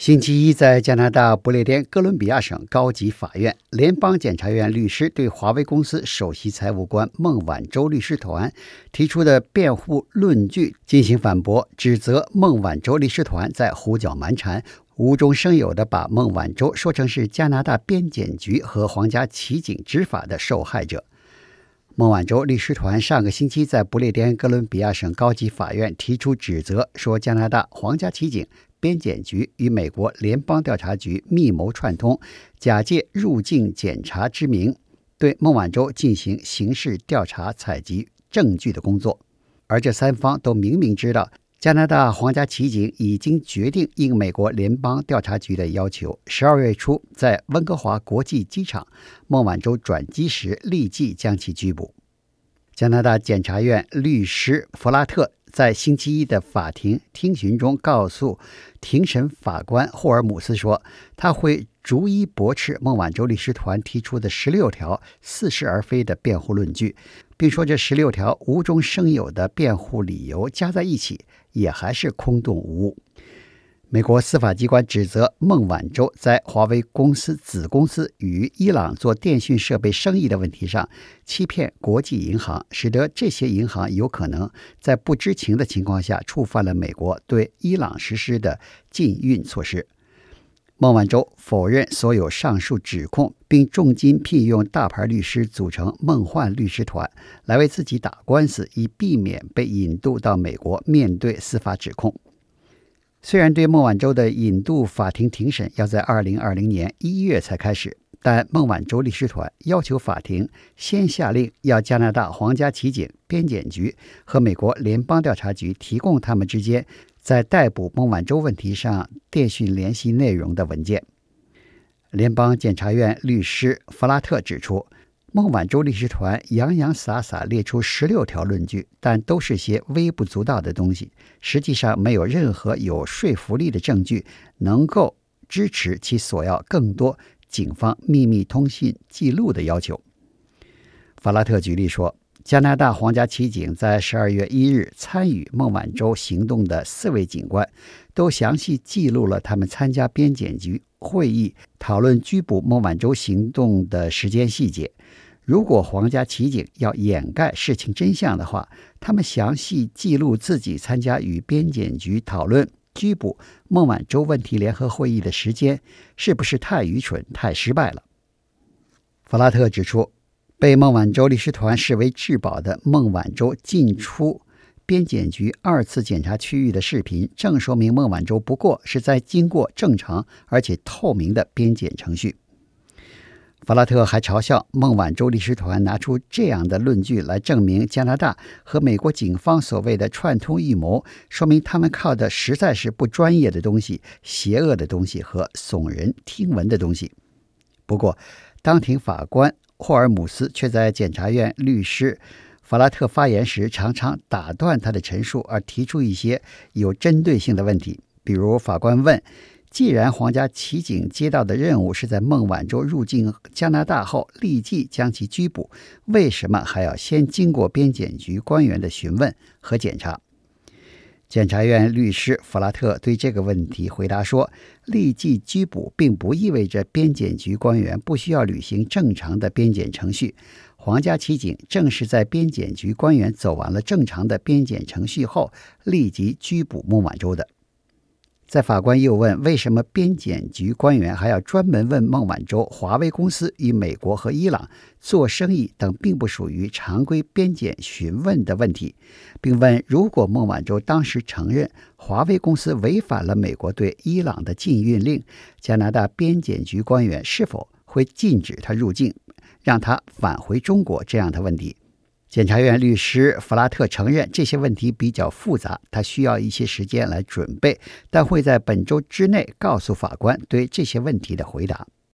星期一，在加拿大不列颠哥伦比亚省高级法院，联邦检察院律师对华为公司首席财务官孟晚舟律师团提出的辩护论据进行反驳，指责孟晚舟律师团在胡搅蛮缠，无中生有地把孟晚舟说成是加拿大边检局和皇家骑警执法的受害者。孟晚舟律师团上个星期在不列颠哥伦比亚省高级法院提出指责，说加拿大皇家骑警。边检局与美国联邦调查局密谋串通，假借入境检查之名，对孟晚舟进行刑事调查、采集证据的工作。而这三方都明明知道，加拿大皇家骑警已经决定应美国联邦调查局的要求，十二月初在温哥华国际机场孟晚舟转机时立即将其拘捕。加拿大检察院律师弗拉特。在星期一的法庭听询中，告诉庭审法官霍尔姆斯说，他会逐一驳斥孟晚舟律师团提出的十六条似是而非的辩护论据，并说这十六条无中生有的辩护理由加在一起，也还是空洞无物。美国司法机关指责孟晚舟在华为公司子公司与伊朗做电讯设备生意的问题上欺骗国际银行，使得这些银行有可能在不知情的情况下触犯了美国对伊朗实施的禁运措施。孟晚舟否认所有上述指控，并重金聘用大牌律师组成梦幻律师团来为自己打官司，以避免被引渡到美国面对司法指控。虽然对孟晚舟的引渡法庭庭审要在二零二零年一月才开始，但孟晚舟律师团要求法庭先下令，要加拿大皇家骑警、边检局和美国联邦调查局提供他们之间在逮捕孟晚舟问题上电讯联系内容的文件。联邦检察院律师弗拉特指出。孟晚舟律师团洋洋洒洒列出十六条论据，但都是些微不足道的东西，实际上没有任何有说服力的证据能够支持其索要更多警方秘密通信记录的要求。法拉特举例说，加拿大皇家骑警在十二月一日参与孟晚舟行动的四位警官，都详细记录了他们参加边检局会议、讨论拘捕孟晚舟行动的时间细节。如果皇家骑警要掩盖事情真相的话，他们详细记录自己参加与边检局讨论拘捕孟晚舟问题联合会议的时间，是不是太愚蠢、太失败了？弗拉特指出，被孟晚舟律师团视为至宝的孟晚舟进出边检局二次检查区域的视频，正说明孟晚舟不过是在经过正常而且透明的边检程序。法拉特还嘲笑孟晚舟律师团拿出这样的论据来证明加拿大和美国警方所谓的串通预谋，说明他们靠的实在是不专业的东西、邪恶的东西和耸人听闻的东西。不过，当庭法官霍尔姆斯却在检察院律师法拉特发言时常常打断他的陈述，而提出一些有针对性的问题，比如法官问。既然皇家骑警接到的任务是在孟晚舟入境加拿大后立即将其拘捕，为什么还要先经过边检局官员的询问和检查？检察院律师弗拉特对这个问题回答说：“立即拘捕并不意味着边检局官员不需要履行正常的边检程序。皇家骑警正是在边检局官员走完了正常的边检程序后，立即拘捕孟晚舟的。”在法官又问为什么边检局官员还要专门问孟晚舟华为公司与美国和伊朗做生意等并不属于常规边检询问的问题，并问如果孟晚舟当时承认华为公司违反了美国对伊朗的禁运令，加拿大边检局官员是否会禁止他入境，让他返回中国这样的问题。检察院律师弗拉特承认这些问题比较复杂，他需要一些时间来准备，但会在本周之内告诉法官对这些问题的回答。